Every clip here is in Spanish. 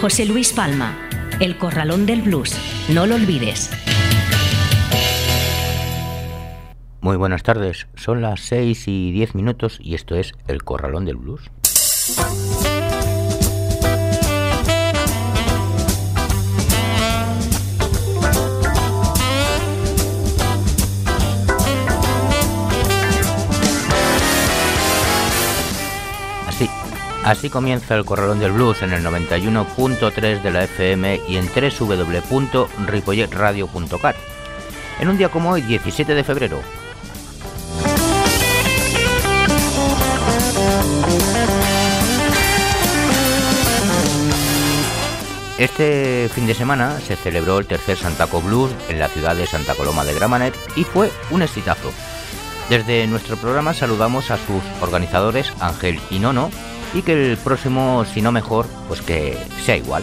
José Luis Palma. El Corralón del Blues. No lo olvides. Muy buenas tardes, son las 6 y 10 minutos y esto es El Corralón del Blues. Así comienza el Corralón del Blues en el 91.3 de la FM y en www.ripolletradio.cat. En un día como hoy, 17 de febrero, Este fin de semana se celebró el tercer Santaco Blues en la ciudad de Santa Coloma de Gramanet y fue un exitazo. Desde nuestro programa saludamos a sus organizadores Ángel y Nono y que el próximo, si no mejor, pues que sea igual.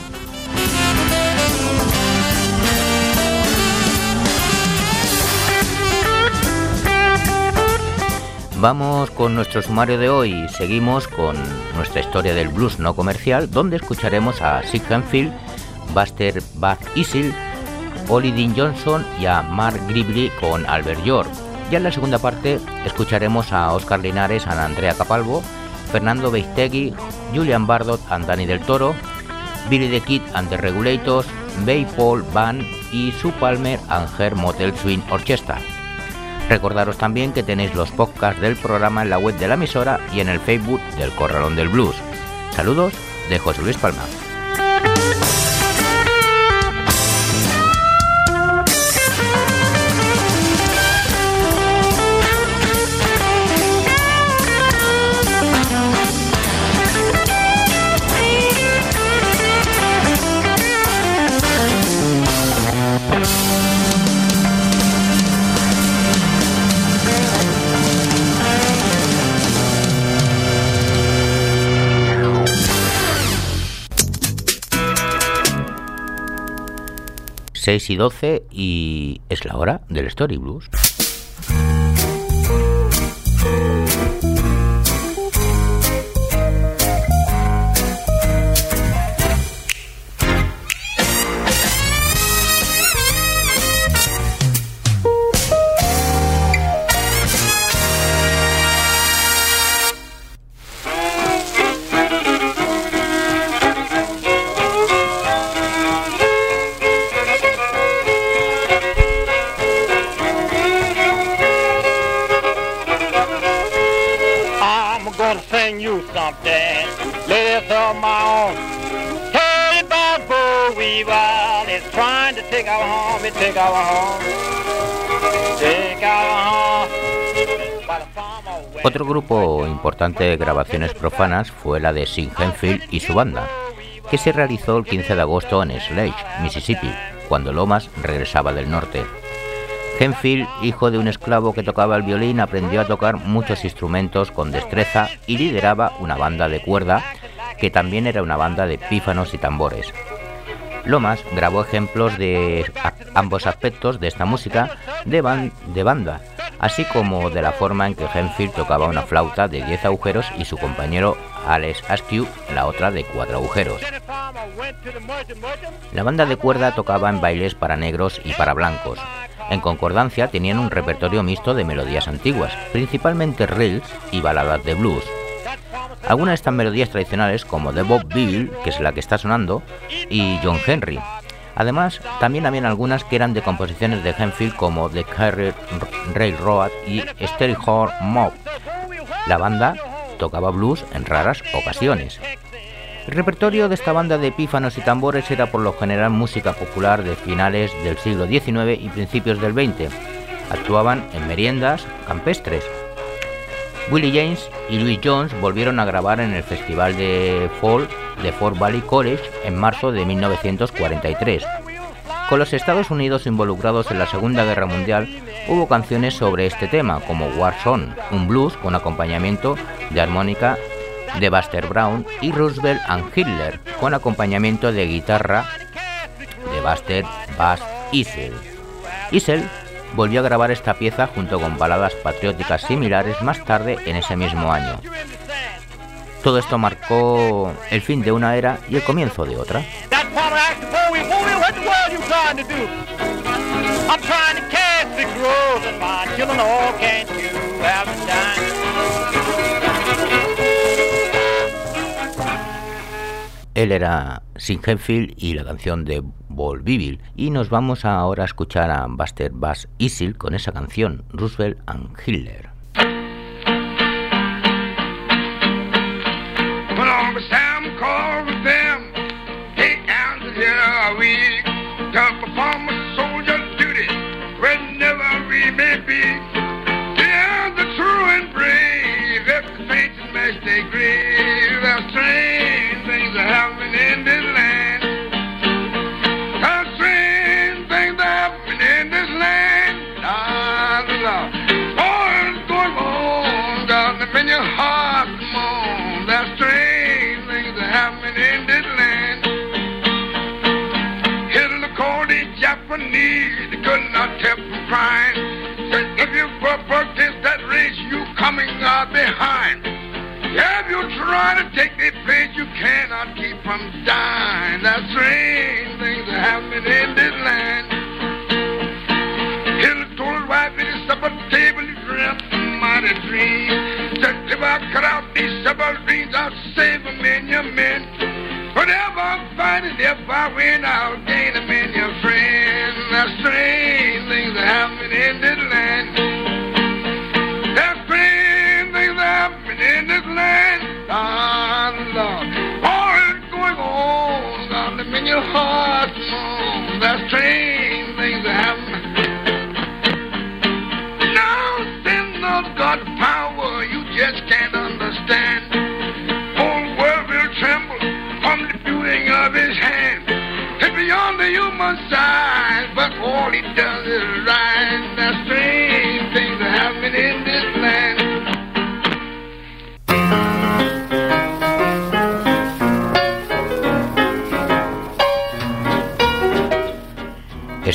Vamos con nuestro sumario de hoy. Seguimos con nuestra historia del blues no comercial, donde escucharemos a Sid Hanfield, Buster Bach Isil, Ollie Dean Johnson y a Mark Gribly con Albert York. Ya en la segunda parte escucharemos a Oscar Linares, a Andrea Capalvo, Fernando Beistegui, Julian Bardot and Danny del Toro, Billy the Kid and the Regulators, Bay Paul Band y Sue Palmer and Her Motel Swing Orchestra. Recordaros también que tenéis los podcasts del programa en la web de la emisora y en el Facebook del Corralón del Blues. Saludos de José Luis Palma. Seis y 12 y es la hora del Story Blues. Otro grupo importante de grabaciones profanas fue la de Sin Henfield y su banda, que se realizó el 15 de agosto en Sledge, Mississippi, cuando Lomas regresaba del norte. Henfield, hijo de un esclavo que tocaba el violín, aprendió a tocar muchos instrumentos con destreza y lideraba una banda de cuerda que también era una banda de pífanos y tambores. Lomas grabó ejemplos de ambos aspectos de esta música de, ban- de banda, así como de la forma en que Henfield tocaba una flauta de 10 agujeros y su compañero Alex Askew la otra de 4 agujeros. La banda de cuerda tocaba en bailes para negros y para blancos. En concordancia tenían un repertorio mixto de melodías antiguas, principalmente reels y baladas de blues. Algunas de estas melodías tradicionales, como de Bob Bill, que es la que está sonando, y John Henry. Además, también habían algunas que eran de composiciones de Henfield, como The Carrier Railroad y Stereo Mob. La banda tocaba blues en raras ocasiones. El repertorio de esta banda de pífanos y tambores era por lo general música popular de finales del siglo XIX y principios del XX. Actuaban en meriendas campestres. Willie James y Louis Jones volvieron a grabar en el Festival de Fall de Fort Valley College en marzo de 1943. Con los Estados Unidos involucrados en la Segunda Guerra Mundial, hubo canciones sobre este tema, como War Song, un blues con acompañamiento de armónica de Buster Brown, y Roosevelt and Hitler, con acompañamiento de guitarra de Buster Bass Isel. Isel volvió a grabar esta pieza junto con baladas patrióticas similares más tarde en ese mismo año. Todo esto marcó el fin de una era y el comienzo de otra. Él era Sin y la canción de Volvivil. Y nos vamos ahora a escuchar a Buster Bass Isil con esa canción, Roosevelt and Hitler. Dying. That's strange things that happen in this land. Hitler told his wife at his supper table, he dreamt a mighty dream. Said, if I cut out these supper dreams, I'll save in your men. Whatever I'm fighting, if I win, I'll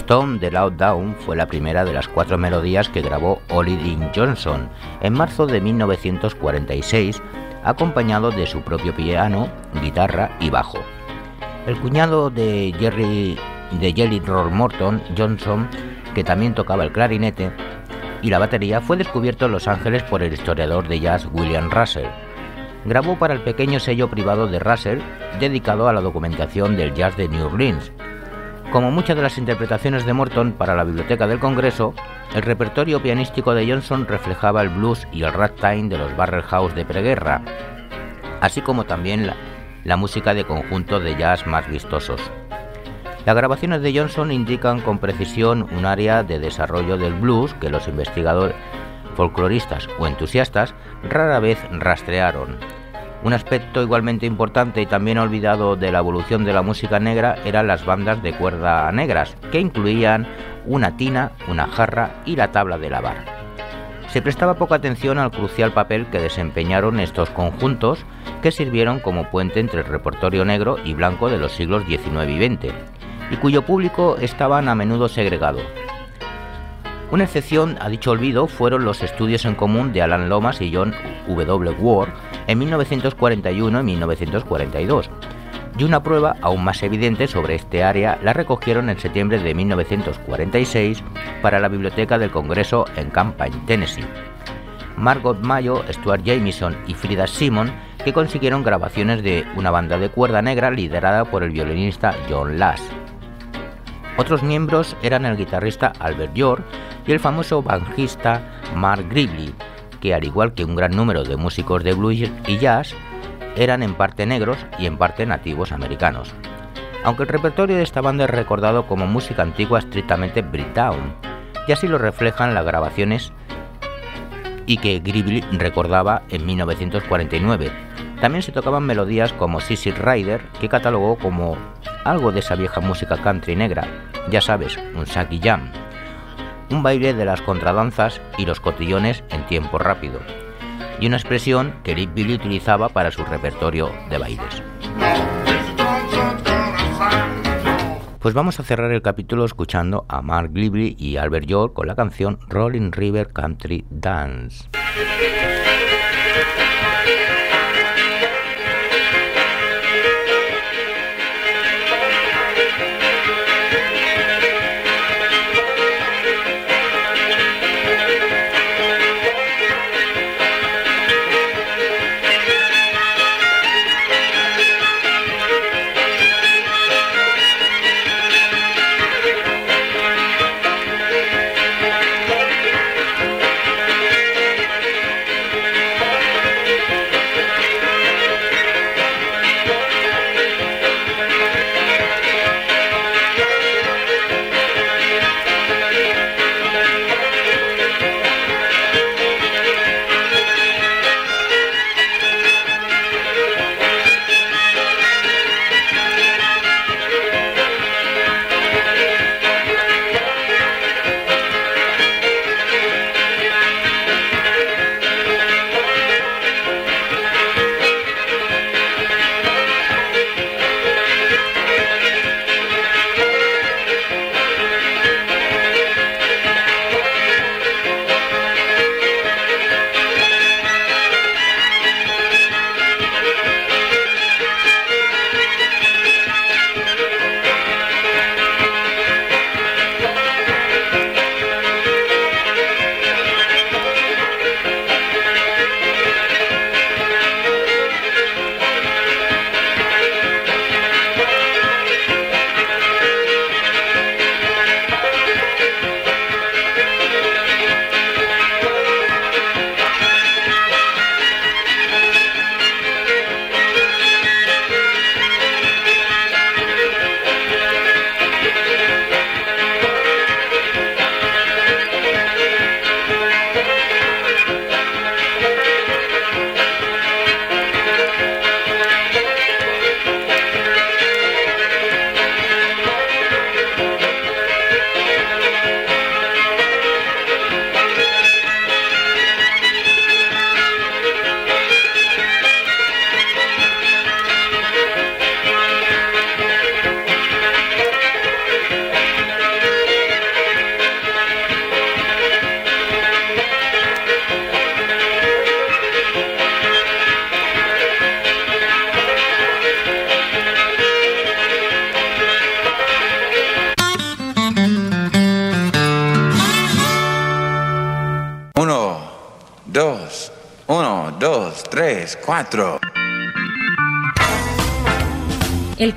Stone de Loud Down fue la primera de las cuatro melodías que grabó Ollie Dean Johnson en marzo de 1946, acompañado de su propio piano, guitarra y bajo. El cuñado de Jerry de Jelly Roll Morton, Johnson, que también tocaba el clarinete y la batería, fue descubierto en Los Ángeles por el historiador de jazz William Russell. Grabó para el pequeño sello privado de Russell dedicado a la documentación del jazz de New Orleans como muchas de las interpretaciones de Morton para la Biblioteca del Congreso, el repertorio pianístico de Johnson reflejaba el blues y el ragtime de los barrel house de preguerra, así como también la, música de conjuntos de jazz más vistosos. Las grabaciones de Johnson indican con precisión un área de desarrollo del blues que los investigadores folcloristas o entusiastas rara vez rastrearon, un aspecto igualmente importante y también olvidado de la evolución de la música negra eran las bandas de cuerda negras, que incluían una tina, una jarra y la tabla de lavar. Se prestaba poca atención al crucial papel que desempeñaron estos conjuntos que sirvieron como puente entre el repertorio negro y blanco de los siglos XIX y XX, y cuyo público estaban a menudo segregado. Una excepción a dicho olvido fueron los estudios en común de Alan Lomas y John W. Ward, en 1941 y 1942. Y una prueba aún más evidente sobre este área la recogieron en septiembre de 1946 para la Biblioteca del Congreso en Campaign, Tennessee. Margot Mayo, Stuart Jamieson y Frida Simon, que consiguieron grabaciones de una banda de cuerda negra liderada por el violinista John Lass. Otros miembros eran el guitarrista Albert York y el famoso bajista Mark Gribbley, que al igual que un gran número de músicos de blues y jazz, eran en parte negros y en parte nativos americanos. Aunque el repertorio de esta banda es recordado como música antigua estrictamente Brittown, y así lo reflejan las grabaciones y que Gribble recordaba en 1949. También se tocaban melodías como Sissy Rider, que catalogó como algo de esa vieja música country negra, ya sabes, un Saki Jam, un baile de las contradanzas y los cotillones en tiempo rápido, y una expresión que Rick Billy utilizaba para su repertorio de bailes. Pues vamos a cerrar el capítulo escuchando a Mark Libby y Albert York con la canción Rolling River Country Dance.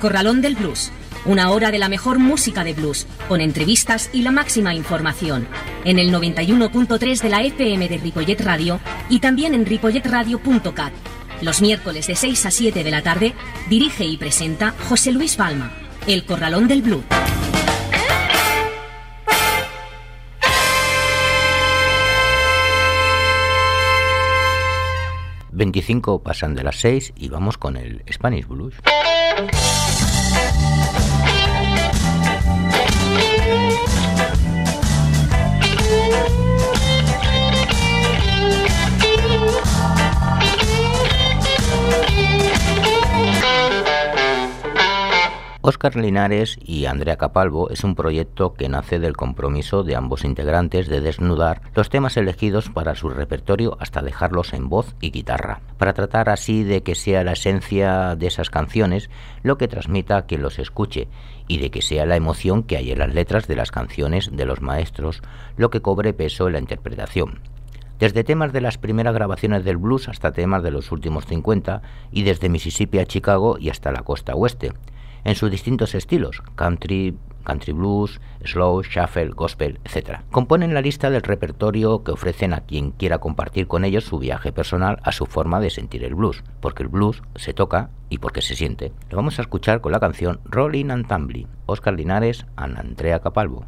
Corralón del Blues. Una hora de la mejor música de blues, con entrevistas y la máxima información. En el 91.3 de la FM de Ripollet Radio y también en ripolletradio.cat. Los miércoles de 6 a 7 de la tarde dirige y presenta José Luis Palma. El Corralón del Blues. 25 pasan de las 6 y vamos con el Spanish Blues. Óscar Linares y Andrea Capalvo es un proyecto que nace del compromiso de ambos integrantes de desnudar los temas elegidos para su repertorio hasta dejarlos en voz y guitarra, para tratar así de que sea la esencia de esas canciones lo que transmita a quien los escuche y de que sea la emoción que hay en las letras de las canciones de los maestros lo que cobre peso en la interpretación. Desde temas de las primeras grabaciones del blues hasta temas de los últimos 50 y desde Mississippi a Chicago y hasta la costa oeste en sus distintos estilos, country, country blues, slow, shuffle, gospel, etc. Componen la lista del repertorio que ofrecen a quien quiera compartir con ellos su viaje personal a su forma de sentir el blues, porque el blues se toca y porque se siente. Lo vamos a escuchar con la canción Rolling and Tumbling, Oscar Linares and Andrea Capalvo.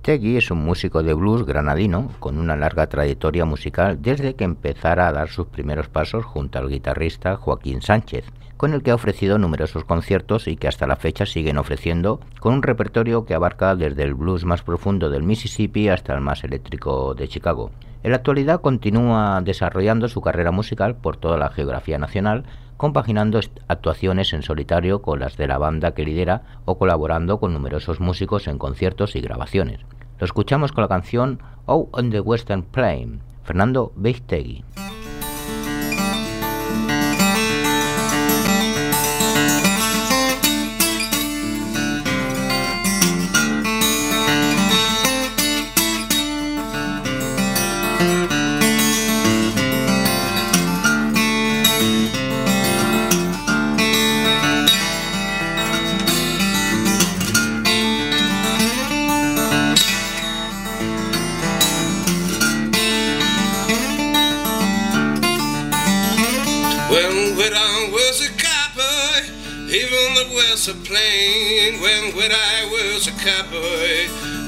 Beistegui es un músico de blues granadino con una larga trayectoria musical desde que empezara a dar sus primeros pasos junto al guitarrista Joaquín Sánchez, con el que ha ofrecido numerosos conciertos y que hasta la fecha siguen ofreciendo, con un repertorio que abarca desde el blues más profundo del Mississippi hasta el más eléctrico de Chicago. En la actualidad continúa desarrollando su carrera musical por toda la geografía nacional, compaginando actuaciones en solitario con las de la banda que lidera o colaborando con numerosos músicos en conciertos y grabaciones. Lo escuchamos con la canción Oh on the Western Plain, Fernando Beistegui.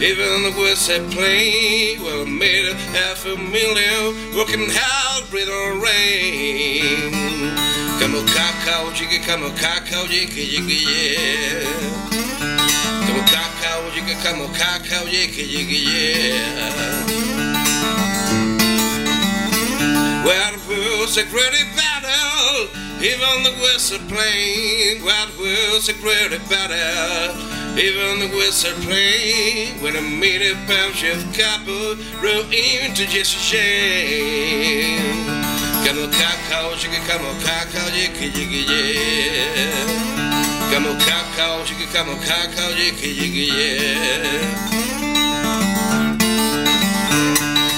Even the West Side Plain, well, I made a half a million working hard, breathing rain. Come on, cacao, jiggy, come on, cacao, jiggy, jiggy, yeah. Come on, cacao, jiggy, come on, cacao, jiggy, jiggy, yeah. Well, it was a great battle Even the whistle playing, what was a great battle. Even the whistle playing when I made a pound of copper roll into just a shame. Come on, cow, she come on, cow, jiggy, jiggy, yeah. Come on, cow, she come on, cow, jiggy, jiggy, yeah.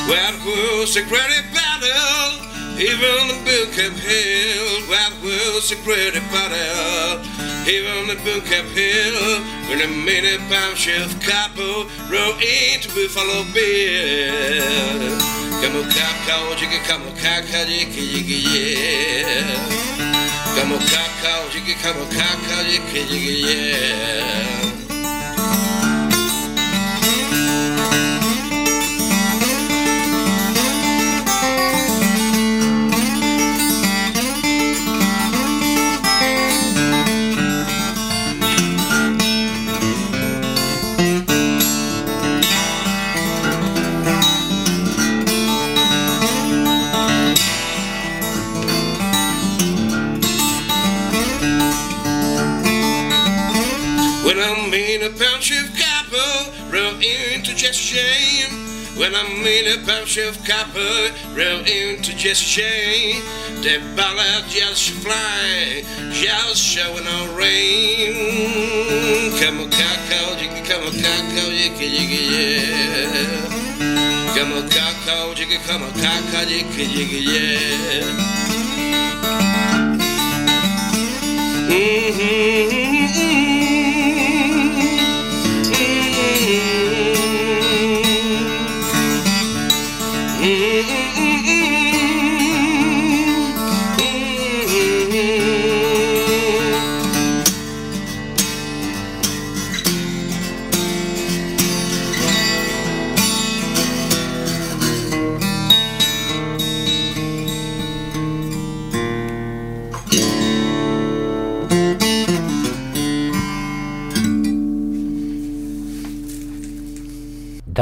Well, it was a great battle, even the bill kept held. Well, it was a great battle. Here on the book uphill, in a minute bombshell couple, roll into Buffalo Bill. Come on, cop, call, jiggy, come on, cock, jiggy, jiggy, yeah. Come on, cop, call, jiggy, come on, cock, jiggy, jiggy, yeah. When I'm in a bunch of copper, run into just shame. The ballad just fly, just showing on rain. Come on, cacao, jiggy, come on, cacao, jiggy, jiggy, yeah. Come on, cacao, jiggy, come on, cacao, jiggy, jiggy, yeah. Mm-hmm.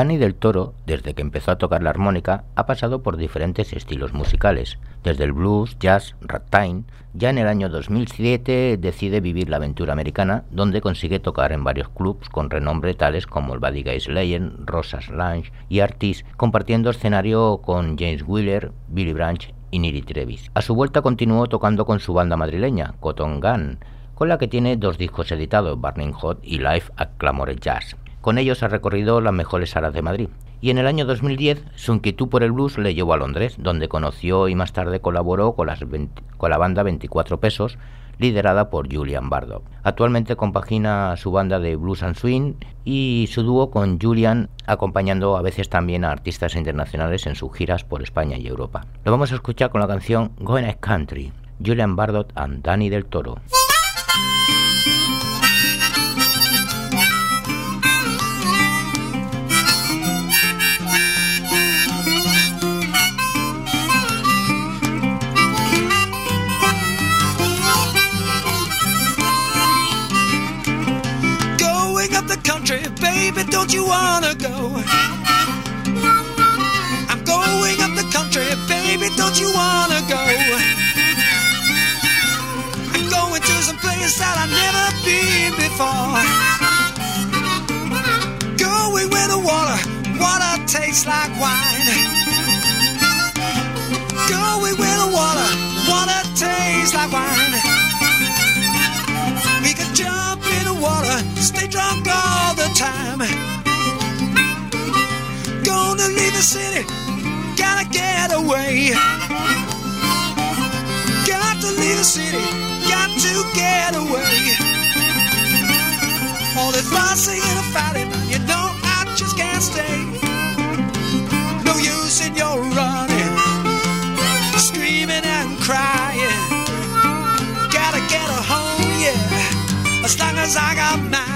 Danny del Toro, desde que empezó a tocar la armónica, ha pasado por diferentes estilos musicales, desde el blues, jazz, ragtime. Ya en el año 2007 decide vivir la aventura americana, donde consigue tocar en varios clubs con renombre tales como el Buddy Guy Slayer, Rosas Lounge y Artis, compartiendo escenario con James Wheeler, Billy Branch y Niri Trevis. A su vuelta continuó tocando con su banda madrileña, Cotton Gun, con la que tiene dos discos editados, Burning Hot y Live at Clamore Jazz. Con ellos ha recorrido las mejores salas de Madrid. Y en el año 2010 su inquietud por el blues le llevó a Londres, donde conoció y más tarde colaboró con, las 20, con la banda 24 Pesos, liderada por Julian Bardo. Actualmente compagina su banda de blues and swing y su dúo con Julian, acompañando a veces también a artistas internacionales en sus giras por España y Europa. Lo vamos a escuchar con la canción Going Country, Julian Bardot and Danny del Toro. Tastes like wine. Going where the water, water tastes like wine. We could jump in the water, stay drunk all the time. Gonna leave the city, gotta get away. Got to leave the city, got to get away. All this fussing and fighting, you know I just can't stay. No use in your running, screaming and crying. Gotta get a home, yeah, as long as I got mine.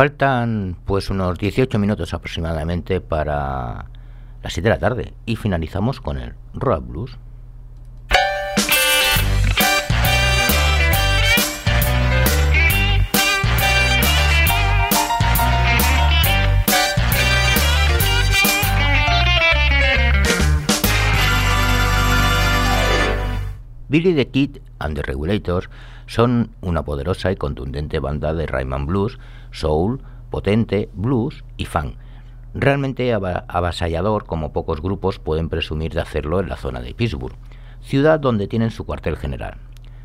Faltan pues unos 18 minutos aproximadamente para las 7 de la tarde y finalizamos con el Rock Blues. Billy the Kid and the Regulators son una poderosa y contundente banda de Rhythm and Blues, soul, potente, blues y funk. Realmente ava- avasallador como pocos grupos pueden presumir de hacerlo en la zona de Pittsburgh, ciudad donde tienen su cuartel general.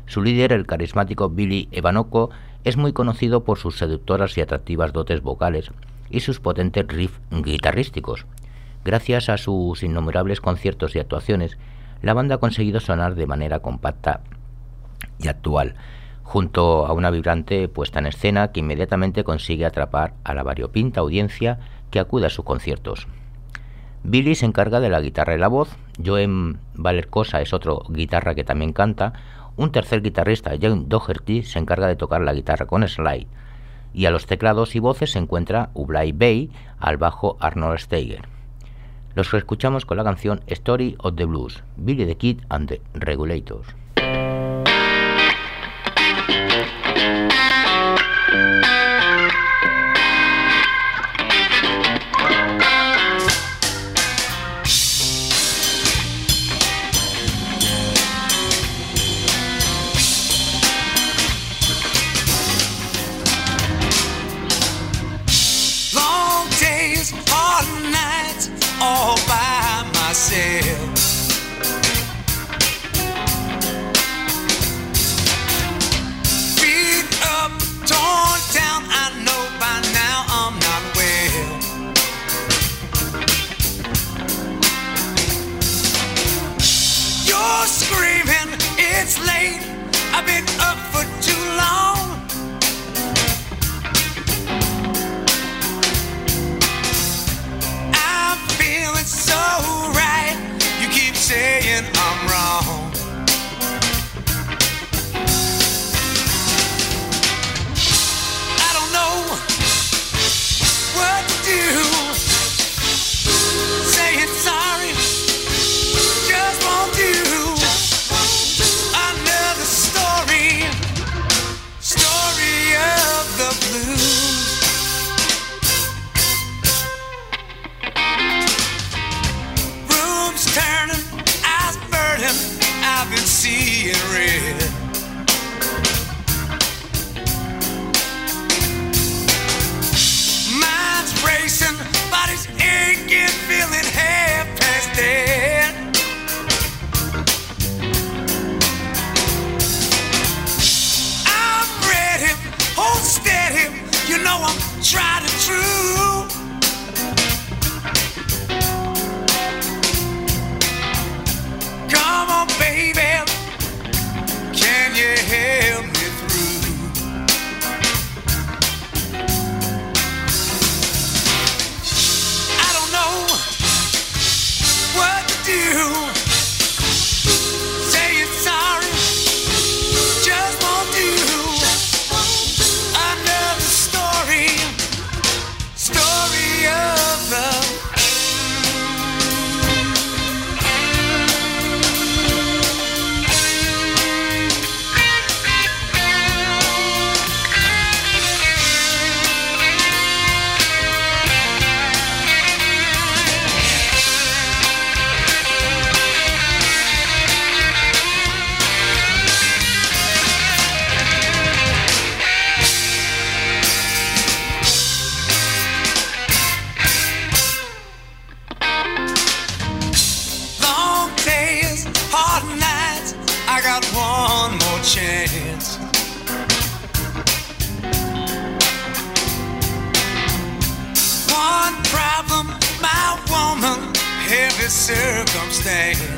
Su líder, el carismático Billy Evanoko, es muy conocido por sus seductoras y atractivas dotes vocales y sus potentes riffs guitarrísticos. Gracias a sus innumerables conciertos y actuaciones, la banda ha conseguido sonar de manera compacta y actual, junto a una vibrante puesta en escena que inmediatamente consigue atrapar a la variopinta audiencia que acude a sus conciertos. Billy se encarga de la guitarra y la voz, Joen Valercosa es otro guitarra que también canta, un tercer guitarrista, John Doherty, se encarga de tocar la guitarra con slide, y a los teclados y voces se encuentra Ublay Bay, al bajo Arnold Steiger. Los escuchamos con la canción Story of the Blues, Billy the Kid and the Regulators. Yeah. Circumstance.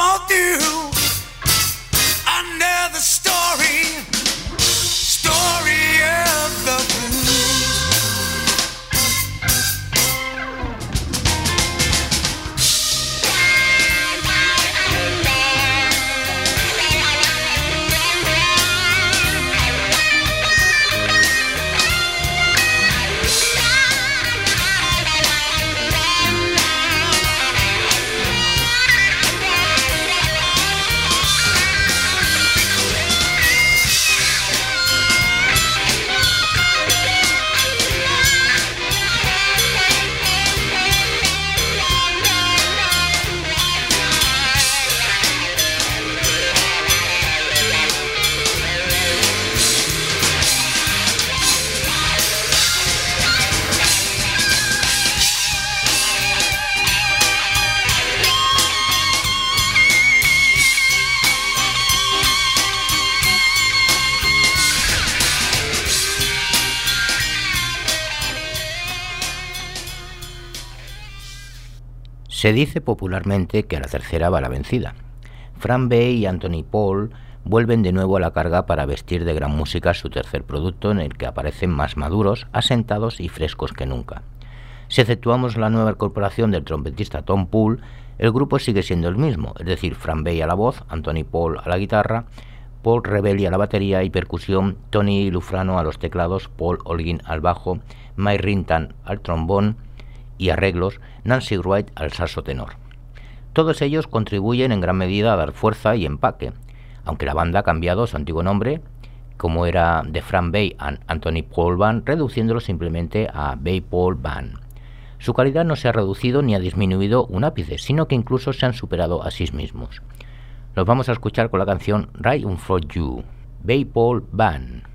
Won't do. Se dice popularmente que a la tercera va la vencida. Fran Bay y Anthony Paul vuelven de nuevo a la carga para vestir de gran música su tercer producto en el que aparecen más maduros, asentados y frescos que nunca. Si exceptuamos la nueva incorporación del trompetista Tom Poole, el grupo sigue siendo el mismo, es decir, Fran Bay a la voz, Anthony Paul a la guitarra, Paul Rebelli a la batería y percusión, Tony Lufrano a los teclados, Paul Holguín al bajo, Mike Rintan al trombón y arreglos, Nancy Wright al saxo tenor. Todos ellos contribuyen en gran medida a dar fuerza y empaque, aunque la banda ha cambiado su antiguo nombre, como era The Fran Bay and Anthony Paul Band, reduciéndolo simplemente a Bay Paul Band. Su calidad no se ha reducido ni ha disminuido un ápice, sino que incluso se han superado a sí mismos. Los vamos a escuchar con la canción Right on For You, Bay Paul Band.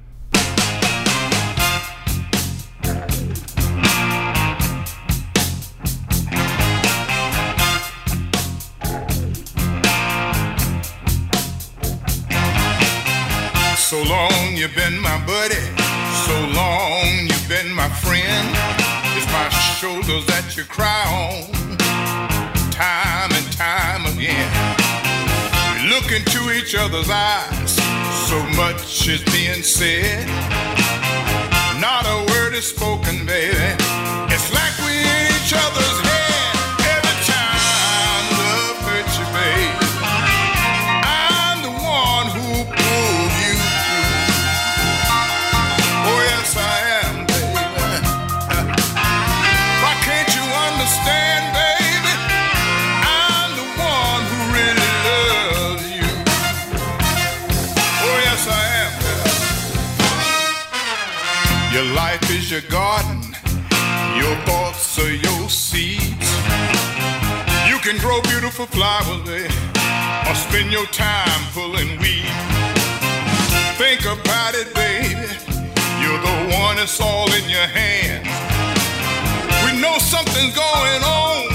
So long you've been my buddy. So long you've been my friend. It's my shoulders that you cry on. Time and time again. We look into each other's eyes. So much is being said. Not a word is spoken, baby. It's like we're in each other's head. Can grow beautiful flowers, baby, or spend your time pulling weeds. Think about it, baby. You're the one that's all in your hands. We know something's going on.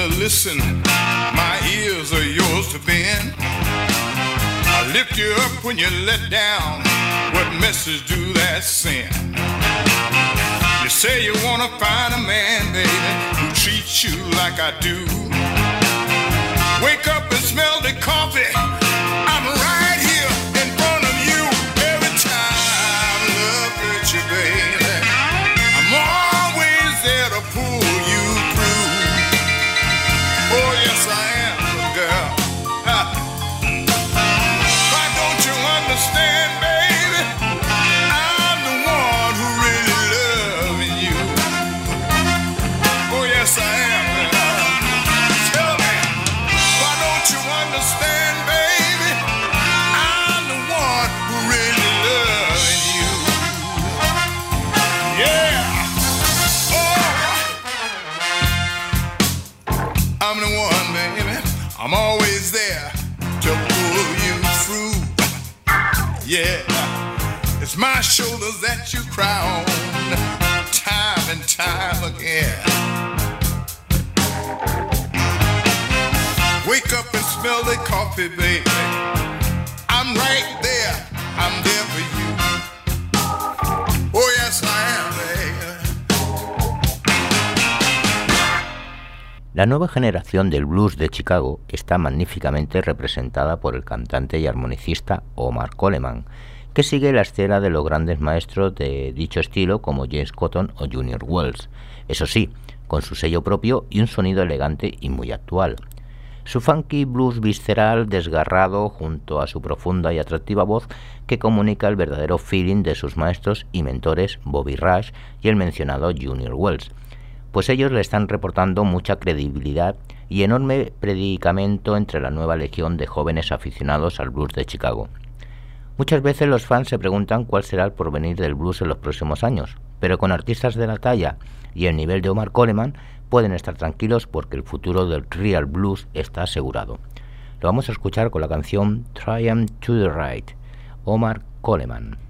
To listen. My ears are yours to bend. I lift you up when you're let down. What message do that send? You say you wanna find a man, baby, who treats you like I do. Wake up and smell the coffee. Shoulders that you cry on time and time again. Wake up and smell the coffee, baby. I'm right there. I'm there for you. Oh, yes, I am, baby. La nueva generación del blues de Chicago está magníficamente representada por el cantante y armonicista Omar Coleman, que sigue la estela de los grandes maestros de dicho estilo como James Cotton o Junior Wells, eso sí, con su sello propio y un sonido elegante y muy actual. Su funky blues visceral desgarrado junto a su profunda y atractiva voz que comunica el verdadero feeling de sus maestros y mentores Bobby Rush y el mencionado Junior Wells, pues ellos le están reportando mucha credibilidad y enorme predicamento entre la nueva legión de jóvenes aficionados al blues de Chicago. Muchas veces los fans se preguntan cuál será el porvenir del blues en los próximos años, pero con artistas de la talla y el nivel de Omar Coleman pueden estar tranquilos porque el futuro del real blues está asegurado. Lo vamos a escuchar con la canción Triumph to the Right, Omar Coleman.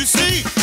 You see?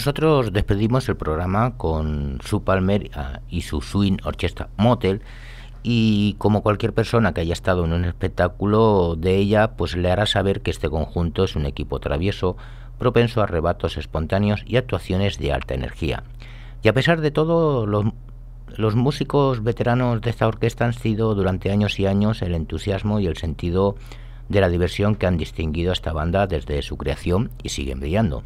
Nosotros despedimos el programa con Sue Palmer ah, y su Swing Orchestra Motel y como cualquier persona que haya estado en un espectáculo de ella, pues le hará saber que este conjunto es un equipo travieso, propenso a arrebatos espontáneos y actuaciones de alta energía. Y a pesar de todo, los músicos veteranos de esta orquesta han sido durante años y años el entusiasmo y el sentido de la diversión que han distinguido a esta banda desde su creación y siguen brillando.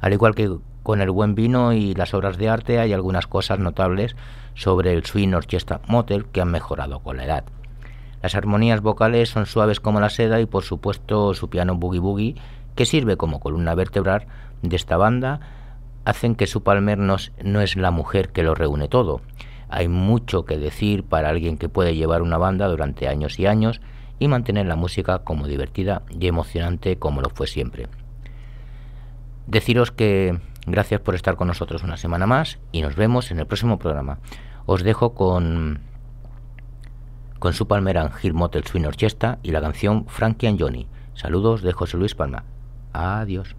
Al igual que con el buen vino y las obras de arte hay algunas cosas notables sobre el Swing Orchestra Motel que han mejorado con la edad. Las armonías vocales son suaves como la seda y por supuesto su piano boogie boogie, que sirve como columna vertebral de esta banda, hacen que su Palmer no, no es la mujer que lo reúne todo. Hay mucho que decir para alguien que puede llevar una banda durante años y años y mantener la música como divertida y emocionante como lo fue siempre. Deciros que gracias por estar con nosotros una semana más y nos vemos en el próximo programa. Os dejo con, con su palmera Hill Motel Swing Orchestra y la canción Frankie and Johnny. Saludos de José Luis Palma. Adiós.